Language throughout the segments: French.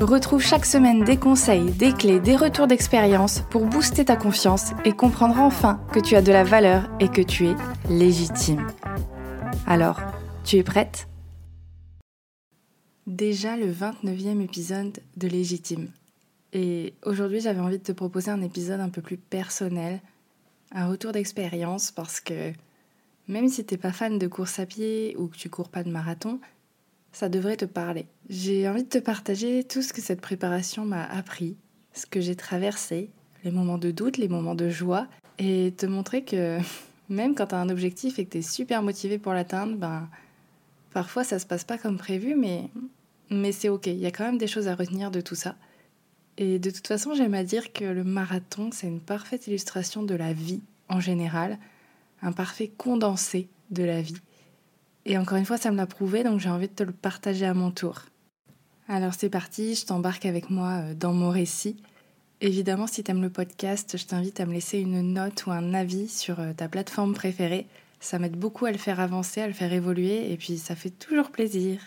Retrouve chaque semaine des conseils, des clés, des retours d'expérience pour booster ta confiance et comprendre enfin que tu as de la valeur et que tu es légitime. Alors, tu es prête? Déjà le 29e épisode de Légitime. Et aujourd'hui j'avais envie de te proposer un épisode un peu plus personnel, un retour d'expérience parce que même si t'es pas fan de course à pied ou que tu cours pas de marathon, ça devrait te parler. J'ai envie de te partager tout ce que cette préparation m'a appris, ce que j'ai traversé, les moments de doute, les moments de joie, et te montrer que même quand tu as un objectif et que tu es super motivé pour l'atteindre, ben, parfois ça se passe pas comme prévu, mais, mais c'est ok, il y a quand même des choses à retenir de tout ça. Et de toute façon, j'aime à dire que le marathon, c'est une parfaite illustration de la vie en général, un parfait condensé de la vie. Et encore une fois, ça me l'a prouvé, donc j'ai envie de te le partager à mon tour. Alors c'est parti, je t'embarque avec moi euh, dans mon récit. Évidemment, si tu aimes le podcast, je t'invite à me laisser une note ou un avis sur euh, ta plateforme préférée. Ça m'aide beaucoup à le faire avancer, à le faire évoluer, et puis ça fait toujours plaisir.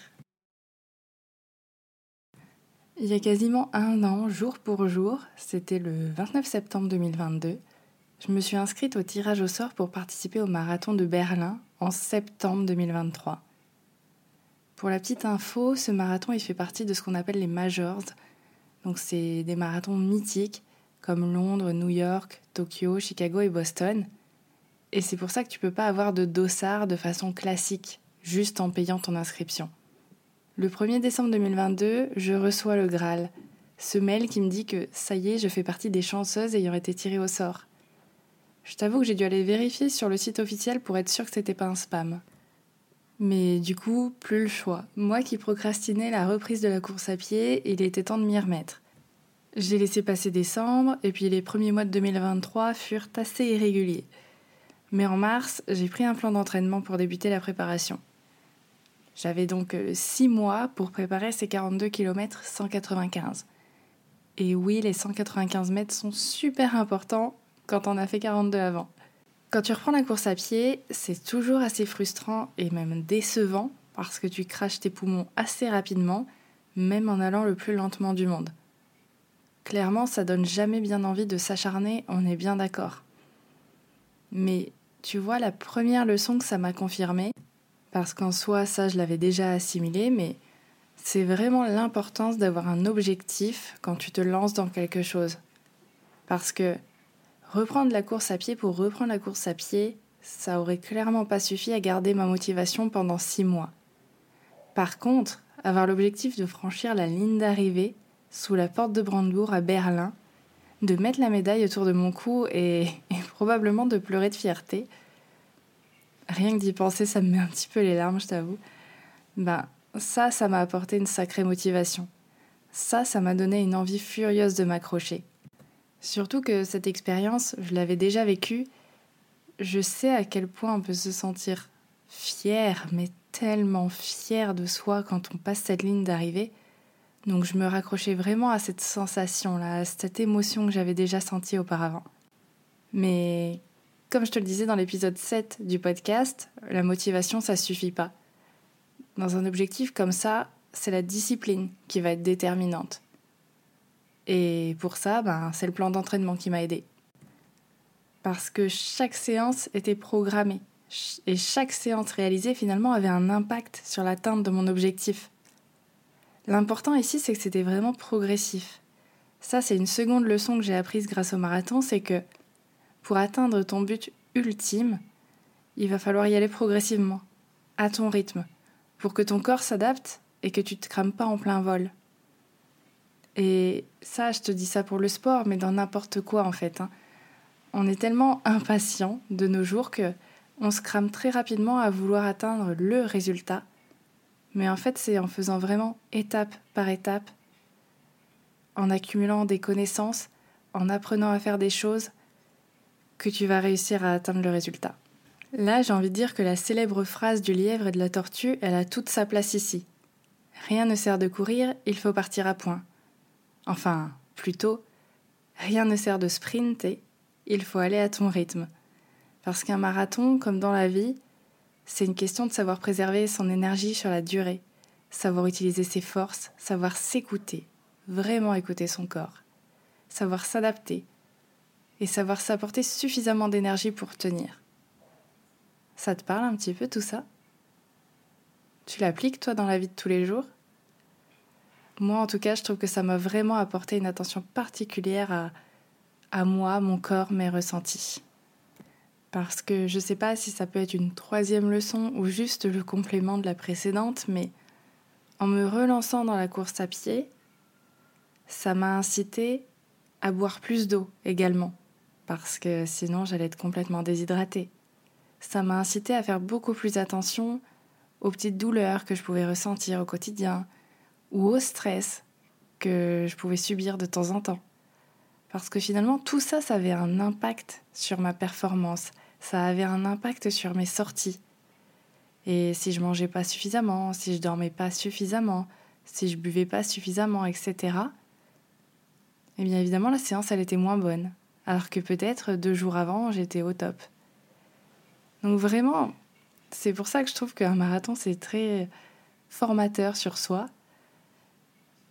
Il y a quasiment un an, jour pour jour, c'était le 29 septembre 2022, je me suis inscrite au tirage au sort pour participer au marathon de Berlin en septembre 2023. Pour la petite info, ce marathon il fait partie de ce qu'on appelle les majors. Donc c'est des marathons mythiques comme Londres, New York, Tokyo, Chicago et Boston. Et c'est pour ça que tu peux pas avoir de dossard de façon classique, juste en payant ton inscription. Le 1er décembre 2022, je reçois le Graal, ce mail qui me dit que ça y est, je fais partie des chanceuses ayant été tirées au sort. Je t'avoue que j'ai dû aller vérifier sur le site officiel pour être sûr que c'était pas un spam. Mais du coup, plus le choix. Moi qui procrastinais la reprise de la course à pied, il était temps de m'y remettre. J'ai laissé passer décembre, et puis les premiers mois de 2023 furent assez irréguliers. Mais en mars, j'ai pris un plan d'entraînement pour débuter la préparation. J'avais donc 6 euh, mois pour préparer ces 42 km 195. Et oui, les 195 mètres sont super importants quand on a fait 42 avant. Quand tu reprends la course à pied, c'est toujours assez frustrant et même décevant parce que tu craches tes poumons assez rapidement, même en allant le plus lentement du monde. Clairement, ça donne jamais bien envie de s'acharner, on est bien d'accord. Mais tu vois, la première leçon que ça m'a confirmé, parce qu'en soi, ça je l'avais déjà assimilé, mais c'est vraiment l'importance d'avoir un objectif quand tu te lances dans quelque chose. Parce que Reprendre la course à pied pour reprendre la course à pied, ça aurait clairement pas suffi à garder ma motivation pendant six mois. Par contre, avoir l'objectif de franchir la ligne d'arrivée sous la porte de Brandebourg à Berlin, de mettre la médaille autour de mon cou et, probablement de pleurer de fierté, rien que d'y penser, ça me met un petit peu les larmes, je t'avoue. Ben, ça, ça m'a apporté une sacrée motivation. Ça, ça m'a donné une envie furieuse de m'accrocher. Surtout que cette expérience, je l'avais déjà vécue. Je sais à quel point on peut se sentir fier, mais tellement fier de soi quand on passe cette ligne d'arrivée. Donc je me raccrochais vraiment à cette sensation-là, à cette émotion que j'avais déjà sentie auparavant. Mais comme je te le disais dans l'épisode 7 du podcast, la motivation, ça suffit pas. Dans un objectif comme ça, c'est la discipline qui va être déterminante. Et pour ça, ben, c'est le plan d'entraînement qui m'a aidé. Parce que chaque séance était programmée. Et chaque séance réalisée, finalement, avait un impact sur l'atteinte de mon objectif. L'important ici, c'est que c'était vraiment progressif. Ça, c'est une seconde leçon que j'ai apprise grâce au marathon, c'est que pour atteindre ton but ultime, il va falloir y aller progressivement, à ton rythme, pour que ton corps s'adapte et que tu te crames pas en plein vol. Et ça, je te dis ça pour le sport, mais dans n'importe quoi en fait. Hein. On est tellement impatient de nos jours que on se crame très rapidement à vouloir atteindre le résultat. Mais en fait, c'est en faisant vraiment étape par étape, en accumulant des connaissances, en apprenant à faire des choses, que tu vas réussir à atteindre le résultat. Là, j'ai envie de dire que la célèbre phrase du lièvre et de la tortue, elle a toute sa place ici. Rien ne sert de courir, il faut partir à point. Enfin, plutôt, rien ne sert de sprinter, il faut aller à ton rythme. Parce qu'un marathon, comme dans la vie, c'est une question de savoir préserver son énergie sur la durée, savoir utiliser ses forces, savoir s'écouter, vraiment écouter son corps, savoir s'adapter et savoir s'apporter suffisamment d'énergie pour tenir. Ça te parle un petit peu tout ça? Tu l'appliques toi dans la vie de tous les jours? Moi en tout cas je trouve que ça m'a vraiment apporté une attention particulière à, moi, mon corps, mes ressentis. Parce que je ne sais pas si ça peut être une troisième leçon ou juste le complément de la précédente, mais en me relançant dans la course à pied, ça m'a incité à boire plus d'eau également, parce que sinon j'allais être complètement déshydratée. Ça m'a incité à faire beaucoup plus attention aux petites douleurs que je pouvais ressentir au quotidien, ou au stress que je pouvais subir de temps en temps. Parce que finalement, tout ça, ça avait un impact sur ma performance, ça avait un impact sur mes sorties. Et si je mangeais pas suffisamment, si je dormais pas suffisamment, si je buvais pas suffisamment, etc., eh bien évidemment la séance elle était moins bonne, alors que peut-être deux jours avant j'étais au top. Donc vraiment, c'est pour ça que je trouve qu'un marathon c'est très formateur sur soi,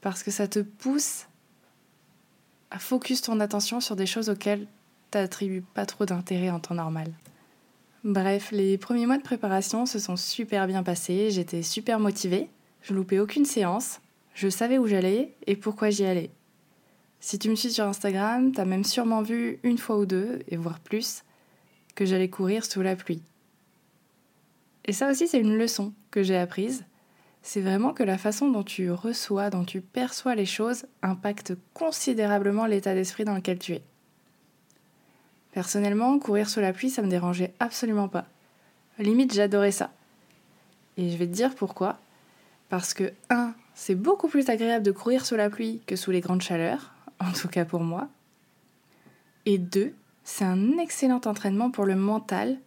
parce que ça te pousse à focus ton attention sur des choses auxquelles tu n'attribues pas trop d'intérêt en temps normal. Bref, les premiers mois de préparation se sont super bien passés, j'étais super motivée, je loupais aucune séance, je savais où j'allais et pourquoi j'y allais. Si tu me suis sur Instagram, t'as même sûrement vu une fois ou deux, et voire plus, que j'allais courir sous la pluie. Et ça aussi, c'est une leçon que j'ai apprise. C'est vraiment que la façon dont tu reçois, dont tu perçois les choses impacte considérablement l'état d'esprit dans lequel tu es. Personnellement, courir sous la pluie, ça me dérangeait absolument pas. Limite, j'adorais ça. Et je vais te dire pourquoi. Parce que, un, c'est beaucoup plus agréable de courir sous la pluie que sous les grandes chaleurs, en tout cas pour moi. Et deux, c'est un excellent entraînement pour le mental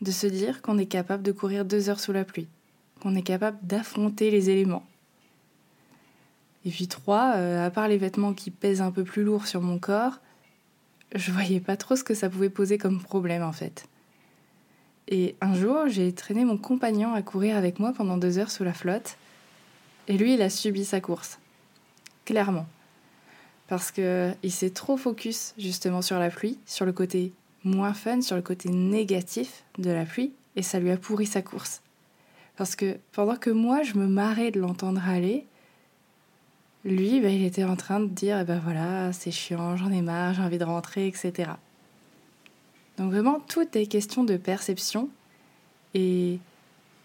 de se dire qu'on est capable de courir deux heures sous la pluie, qu'on est capable d'affronter les éléments. Et puis trois, euh, à part les vêtements qui pèsent un peu plus lourd sur mon corps, je voyais pas trop ce que ça pouvait poser comme problème en fait. Et un jour, j'ai traîné mon compagnon à courir avec moi pendant deux heures sous la flotte, et lui, il a subi sa course. Clairement parce qu'il s'est trop focus justement sur la pluie, sur le côté moins fun, sur le côté négatif de la pluie, et ça lui a pourri sa course. Parce que pendant que moi je me marrais de l'entendre aller, lui, bah, il était en train de dire eh ben voilà, c'est chiant, j'en ai marre, j'ai envie de rentrer, etc. Donc vraiment, tout est question de perception. Et,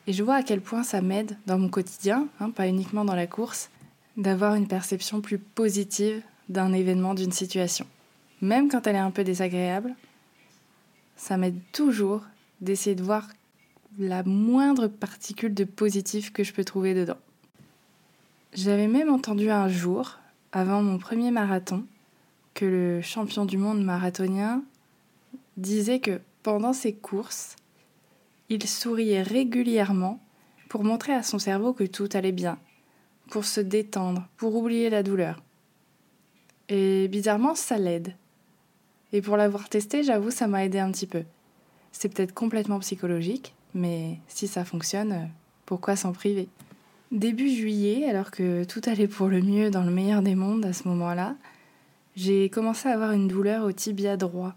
et je vois à quel point ça m'aide dans mon quotidien, hein, pas uniquement dans la course, d'avoir une perception plus positive d'un événement, d'une situation. Même quand elle est un peu désagréable, ça m'aide toujours d'essayer de voir la moindre particule de positif que je peux trouver dedans. J'avais même entendu un jour, avant mon premier marathon, que le champion du monde marathonien disait que pendant ses courses, il souriait régulièrement pour montrer à son cerveau que tout allait bien, pour se détendre, pour oublier la douleur. Et bizarrement, ça l'aide. Et pour l'avoir testé, j'avoue, ça m'a aidé un petit peu. C'est peut-être complètement psychologique, mais si ça fonctionne, pourquoi s'en priver? Début juillet, alors que tout allait pour le mieux dans le meilleur des mondes à ce moment-là, j'ai commencé à avoir une douleur au tibia droit.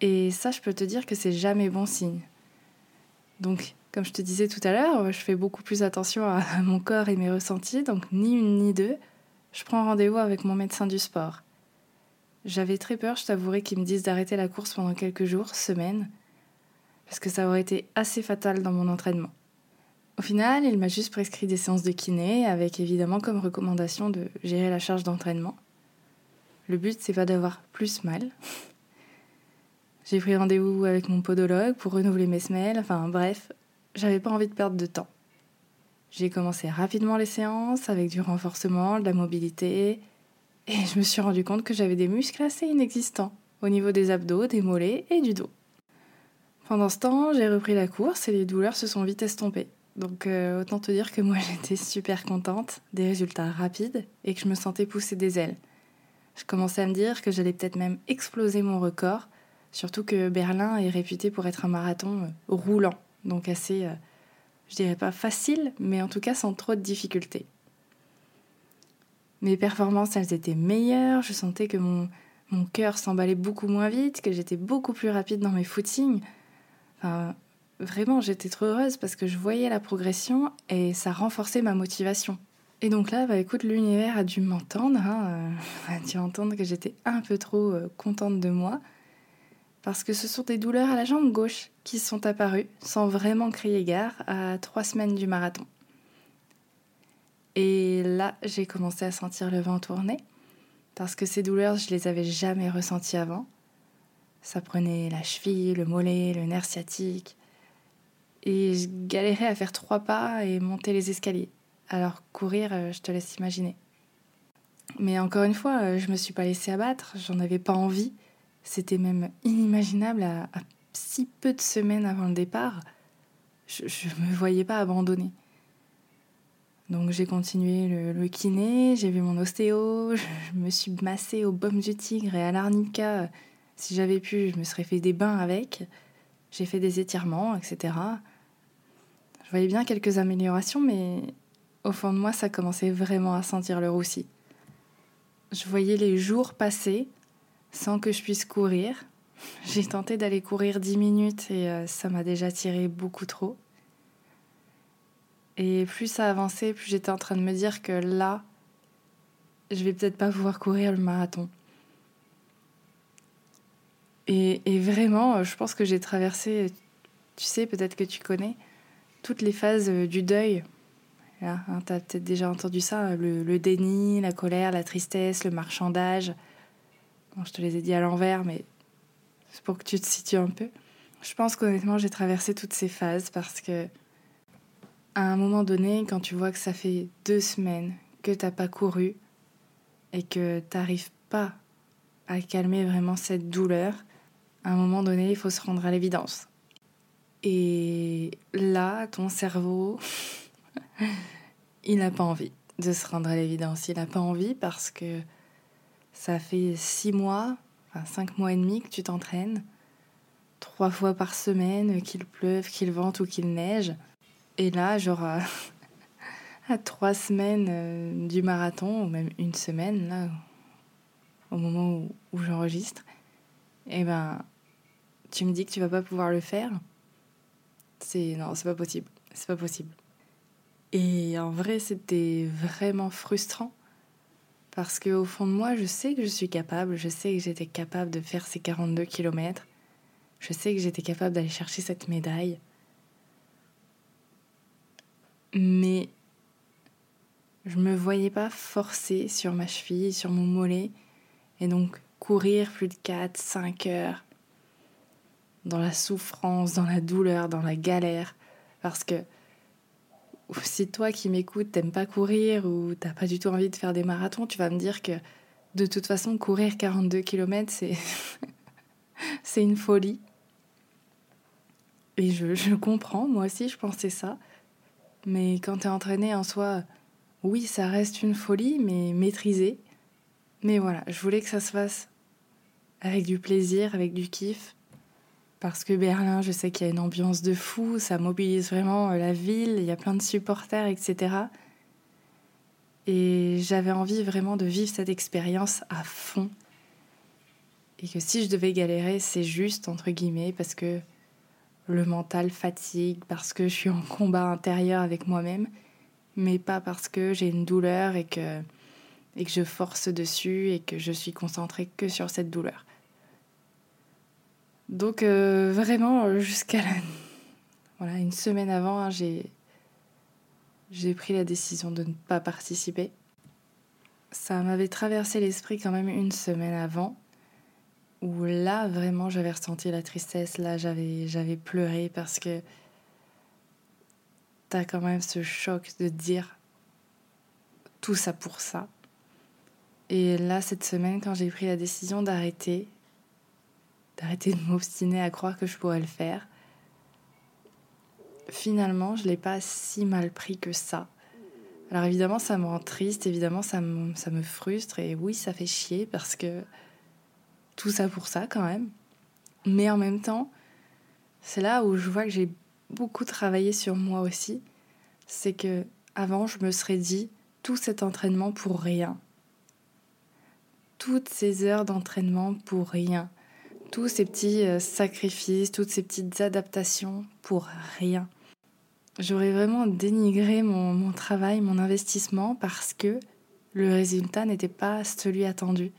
Et ça, je peux te dire que c'est jamais bon signe. Donc, comme je te disais tout à l'heure, je fais beaucoup plus attention à mon corps et mes ressentis, donc ni une ni deux je prends rendez-vous avec mon médecin du sport. J'avais très peur, je t'avouerai, qu'il me dise d'arrêter la course pendant quelques jours, semaines, parce que ça aurait été assez fatal dans mon entraînement. Au final, il m'a juste prescrit des séances de kiné, avec évidemment comme recommandation de gérer la charge d'entraînement. Le but, c'est pas d'avoir plus mal. J'ai pris rendez-vous avec mon podologue pour renouveler mes semelles, enfin bref, j'avais pas envie de perdre de temps. J'ai commencé rapidement les séances avec du renforcement, de la mobilité, et je me suis rendu compte que j'avais des muscles assez inexistants au niveau des abdos, des mollets et du dos. Pendant ce temps, j'ai repris la course et les douleurs se sont vite estompées. Donc euh, autant te dire que moi j'étais super contente des résultats rapides et que je me sentais pousser des ailes. Je commençais à me dire que j'allais peut-être même exploser mon record, surtout que Berlin est réputé pour être un marathon euh, roulant, donc assez, euh, je dirais pas facile, mais en tout cas sans trop de difficultés. Mes performances, elles étaient meilleures, je sentais que mon, mon cœur s'emballait beaucoup moins vite, que j'étais beaucoup plus rapide dans mes footings. Vraiment, j'étais trop heureuse parce que je voyais la progression et ça renforçait ma motivation. Et donc là, bah écoute, l'univers a dû m'entendre, hein, euh, a dû entendre que j'étais un peu trop euh, contente de moi, parce que ce sont des douleurs à la jambe gauche qui sont apparues, sans vraiment crier gare, à trois semaines du marathon. Et là, j'ai commencé à sentir le vent tourner, parce que ces douleurs, je les avais jamais ressenties avant. Ça prenait la cheville, le mollet, le nerf sciatique, et je galérais à faire trois pas et monter les escaliers. Alors courir, euh, je te laisse imaginer. Mais encore une fois, euh, je me suis pas laissée abattre, j'en avais pas envie. C'était même inimaginable à, si peu de semaines avant le départ. Je ne me voyais pas abandonner. Donc j'ai continué le, kiné, j'ai vu mon ostéo, je, me suis massée au baume du tigre et à l'arnica. Si j'avais pu, je me serais fait des bains avec. J'ai fait des étirements, etc. Je voyais bien quelques améliorations, mais au fond de moi, ça commençait vraiment à sentir le roussi. Je voyais les jours passer sans que je puisse courir. J'ai tenté d'aller courir dix minutes et euh, ça m'a déjà tiré beaucoup trop. Et plus ça avançait, plus j'étais en train de me dire que là, je vais peut-être pas pouvoir courir le marathon. Et, vraiment, je pense que j'ai traversé, tu sais, peut-être que tu connais, toutes les phases euh, du deuil Hein, tu as peut-être déjà entendu ça, le, déni, la colère, la tristesse, le marchandage. je te les ai dit à l'envers, mais c'est pour que tu te situes un peu. Je pense qu'honnêtement, j'ai traversé toutes ces phases parce que, à un moment donné, quand tu vois que ça fait deux semaines que t'as pas couru et que t'arrives pas à calmer vraiment cette douleur, à un moment donné, il faut se rendre à l'évidence. Et là, ton cerveau, il n'a pas envie de se rendre à l'évidence. Il n'a pas envie parce que ça fait six mois, enfin cinq mois et demi que tu t'entraînes, trois fois par semaine, qu'il pleuve, qu'il vente ou qu'il neige. Et là, genre, à, trois semaines euh, du marathon, ou même une semaine, là, au moment où, j'enregistre, eh ben, tu me dis que tu vas pas pouvoir le faire. C'est non, c'est pas possible. C'est pas possible. Et en vrai, c'était vraiment frustrant. Parce qu'au fond de moi, je sais que je suis capable, je sais que j'étais capable de faire ces 42 km. Je sais que j'étais capable d'aller chercher cette médaille. Mais je me voyais pas forcer sur ma cheville, sur mon mollet, et donc courir plus de 4, 5 heures dans la souffrance, dans la douleur, dans la galère. Parce que si toi qui m'écoutes, t'aimes pas courir ou t'as pas du tout envie de faire des marathons, tu vas me dire que de toute façon, courir 42 km, c'est, une folie. Et je, je, comprends, moi aussi, je pensais ça. Mais quand t'es entraîné en soi, oui, ça reste une folie, mais maîtrisée. Mais voilà, je voulais que ça se fasse avec du plaisir, avec du kiff. Parce que Berlin, je sais qu'il y a une ambiance de fou, ça mobilise vraiment euh, la ville, il y a plein de supporters, etc. Et j'avais envie vraiment de vivre cette expérience à fond. Et que si je devais galérer, c'est juste, entre guillemets, parce que le mental fatigue, parce que je suis en combat intérieur avec moi-même, mais pas parce que j'ai une douleur et que, et que je force dessus et que je suis concentrée que sur cette douleur. Donc euh, vraiment, euh, jusqu'à voilà, une semaine avant, hein, j'ai, j'ai pris la décision de ne pas participer. Ça m'avait traversé l'esprit quand même une semaine avant, où là, vraiment, j'avais ressenti la tristesse, là, j'avais, j'avais pleuré parce que t'as quand même ce choc de dire tout ça pour ça. Et là, cette semaine, quand j'ai pris la décision d'arrêter, d'arrêter de m'obstiner à croire que je pourrais le faire. Finalement, je ne l'ai pas si mal pris que ça. Alors évidemment, ça me rend triste, évidemment, ça me, ça me frustre, et oui, ça fait chier parce que tout ça pour ça quand même. Mais en même temps, c'est là où je vois que j'ai beaucoup travaillé sur moi aussi. C'est que avant, je me serais dit tout cet entraînement pour rien. Toutes ces heures d'entraînement pour rien. Tous ces petits euh, sacrifices, toutes ces petites adaptations pour rien. J'aurais vraiment dénigré mon, travail, mon investissement parce que le résultat n'était pas celui attendu.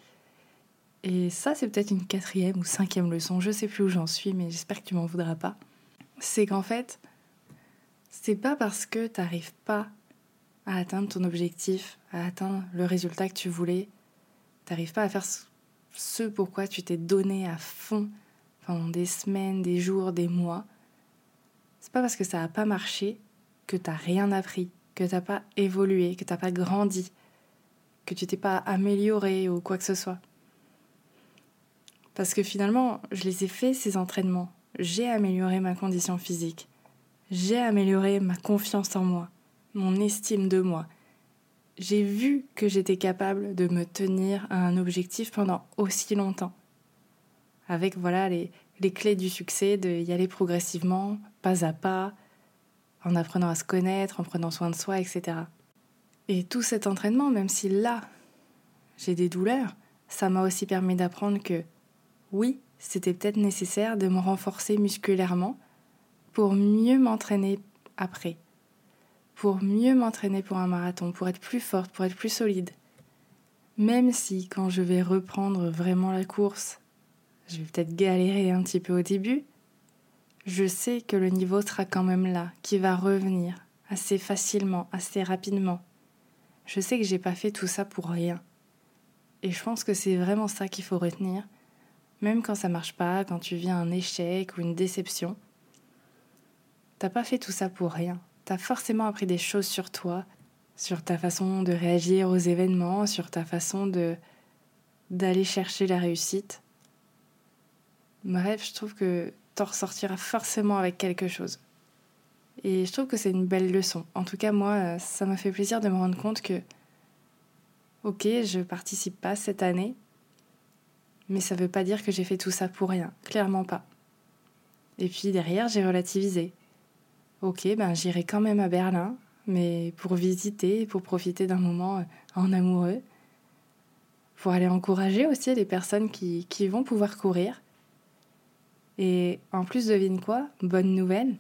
Et ça, c'est peut-être une quatrième ou cinquième leçon, je sais plus où j'en suis, mais j'espère que tu m'en voudras pas. C'est qu'en fait, c'est pas parce que tu n'arrives pas à atteindre ton objectif, à atteindre le résultat que tu voulais, tu n'arrives pas à faire ce pourquoi tu t'es donné à fond pendant des semaines, des jours, des mois. C'est pas parce que ça n'a pas marché que tu n'as rien appris, que tu n'as pas évolué, que tu n'as pas grandi, que tu t'es pas amélioré ou quoi que ce soit. Parce que finalement, je les ai faits, ces entraînements. J'ai amélioré ma condition physique. J'ai amélioré ma confiance en moi, mon estime de moi. J'ai vu que j'étais capable de me tenir à un objectif pendant aussi longtemps. Avec voilà les, les clés du succès, de y aller progressivement, pas à pas, en apprenant à se connaître, en prenant soin de soi, etc. Et tout cet entraînement, même si là, j'ai des douleurs, ça m'a aussi permis d'apprendre que oui, c'était peut-être nécessaire de me renforcer musculairement pour mieux m'entraîner après, pour mieux m'entraîner pour un marathon, pour être plus forte, pour être plus solide. Même si quand je vais reprendre vraiment la course, je vais peut-être galérer un petit peu au début, je sais que le niveau sera quand même là, qui va revenir assez facilement, assez rapidement. Je sais que j'ai pas fait tout ça pour rien. Et je pense que c'est vraiment ça qu'il faut retenir, même quand ça marche pas, quand tu vis un échec ou une déception. T'as pas fait tout ça pour rien. T'as forcément appris des choses sur toi, sur ta façon de réagir aux événements, sur ta façon de d'aller chercher la réussite. Bref, je trouve que t'en ressortiras forcément avec quelque chose. Et je trouve que c'est une belle leçon. En tout cas, moi, ça m'a fait plaisir de me rendre compte que, ok, je participe pas cette année, mais ça veut pas dire que j'ai fait tout ça pour rien, clairement pas. Et puis derrière, j'ai relativisé. Ok, ben j'irai quand même à Berlin, mais pour visiter, pour profiter d'un moment euh, en amoureux, pour aller encourager aussi les personnes qui, qui vont pouvoir courir. Et en plus, devine quoi? Bonne nouvelle,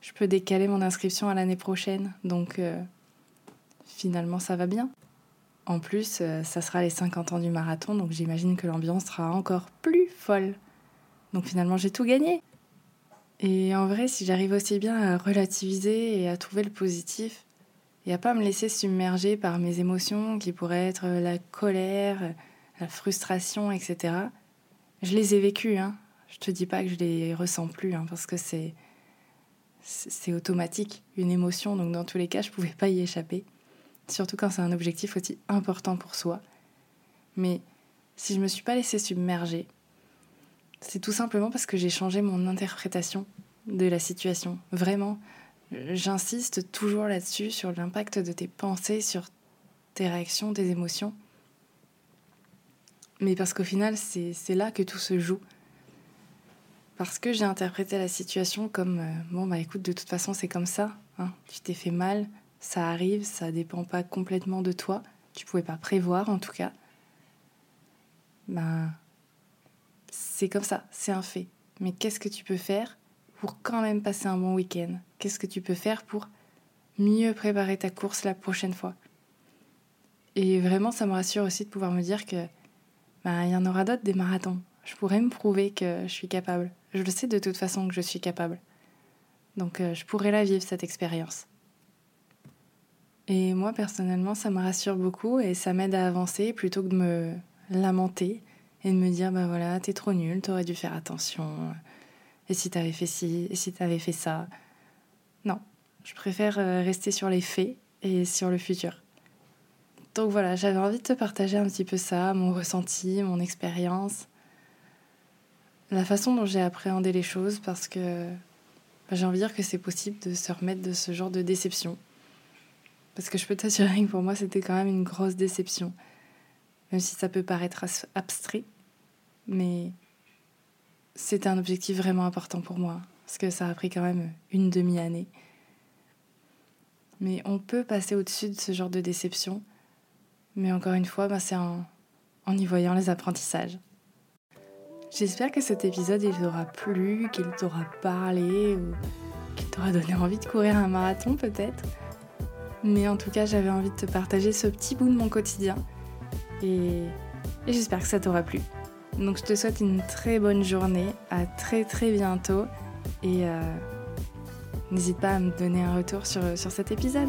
je peux décaler mon inscription à l'année prochaine, donc euh, finalement ça va bien. En plus, euh, ça sera les 50 ans du marathon, donc j'imagine que l'ambiance sera encore plus folle. Donc finalement, j'ai tout gagné. Et en vrai, si j'arrive aussi bien à relativiser et à trouver le positif, et à pas me laisser submerger par mes émotions qui pourraient être la colère, la frustration, etc. Je les ai vécues, hein. Je te dis pas que je les ressens plus, hein, parce que c'est c'est automatique, une émotion, donc dans tous les cas, je pouvais pas y échapper surtout quand c'est un objectif aussi important pour soi. Mais si je me suis pas laissée submerger, c'est tout simplement parce que j'ai changé mon interprétation de la situation. Vraiment, j'insiste toujours là-dessus, sur l'impact de tes pensées, sur tes réactions, tes émotions. Mais parce qu'au final, c'est là que tout se joue. Parce que j'ai interprété la situation comme euh, bon, bah écoute, de toute façon, c'est comme ça. Hein. Tu t'es fait mal, ça arrive, ça dépend pas complètement de toi. Tu pouvais pas prévoir en tout cas. Ben, c'est comme ça, c'est un fait. Mais qu'est-ce que tu peux faire pour quand même passer un bon week-end? Qu'est-ce que tu peux faire pour mieux préparer ta course la prochaine fois? Et vraiment, ça me rassure aussi de pouvoir me dire que ben, il y en aura d'autres des marathons. Je pourrais me prouver que je suis capable. Je le sais de toute façon que je suis capable. Donc euh, je pourrais la vivre, cette expérience. Et moi, personnellement, ça me rassure beaucoup et ça m'aide à avancer plutôt que de me lamenter et de me dire, bah voilà, t'es trop nul, t'aurais dû faire attention. Et si t'avais fait ci, et si t'avais fait ça. Non, je préfère euh, rester sur les faits et sur le futur. Donc voilà, j'avais envie de te partager un petit peu ça, mon ressenti, mon expérience. la façon dont j'ai appréhendé les choses parce que bah, j'ai envie de dire que c'est possible de se remettre de ce genre de déception. Parce que je peux t'assurer que pour moi, c'était quand même une grosse déception. Même si ça peut paraître abstrait. Mais c'était un objectif vraiment important pour moi. Parce que ça a pris quand même une demi-année. Mais on peut passer au-dessus de ce genre de déception. Mais encore une fois, bah, c'est en, en y voyant les apprentissages. J'espère que cet épisode il t'aura plu, qu'il t'aura parlé ou qu'il t'aura donné envie de courir un marathon peut-être. Mais en tout cas, j'avais envie de te partager ce petit bout de mon quotidien et, j'espère que ça t'aura plu. Donc je te souhaite une très bonne journée, à très très bientôt et euh, n'hésite pas à me donner un retour sur, sur cet épisode.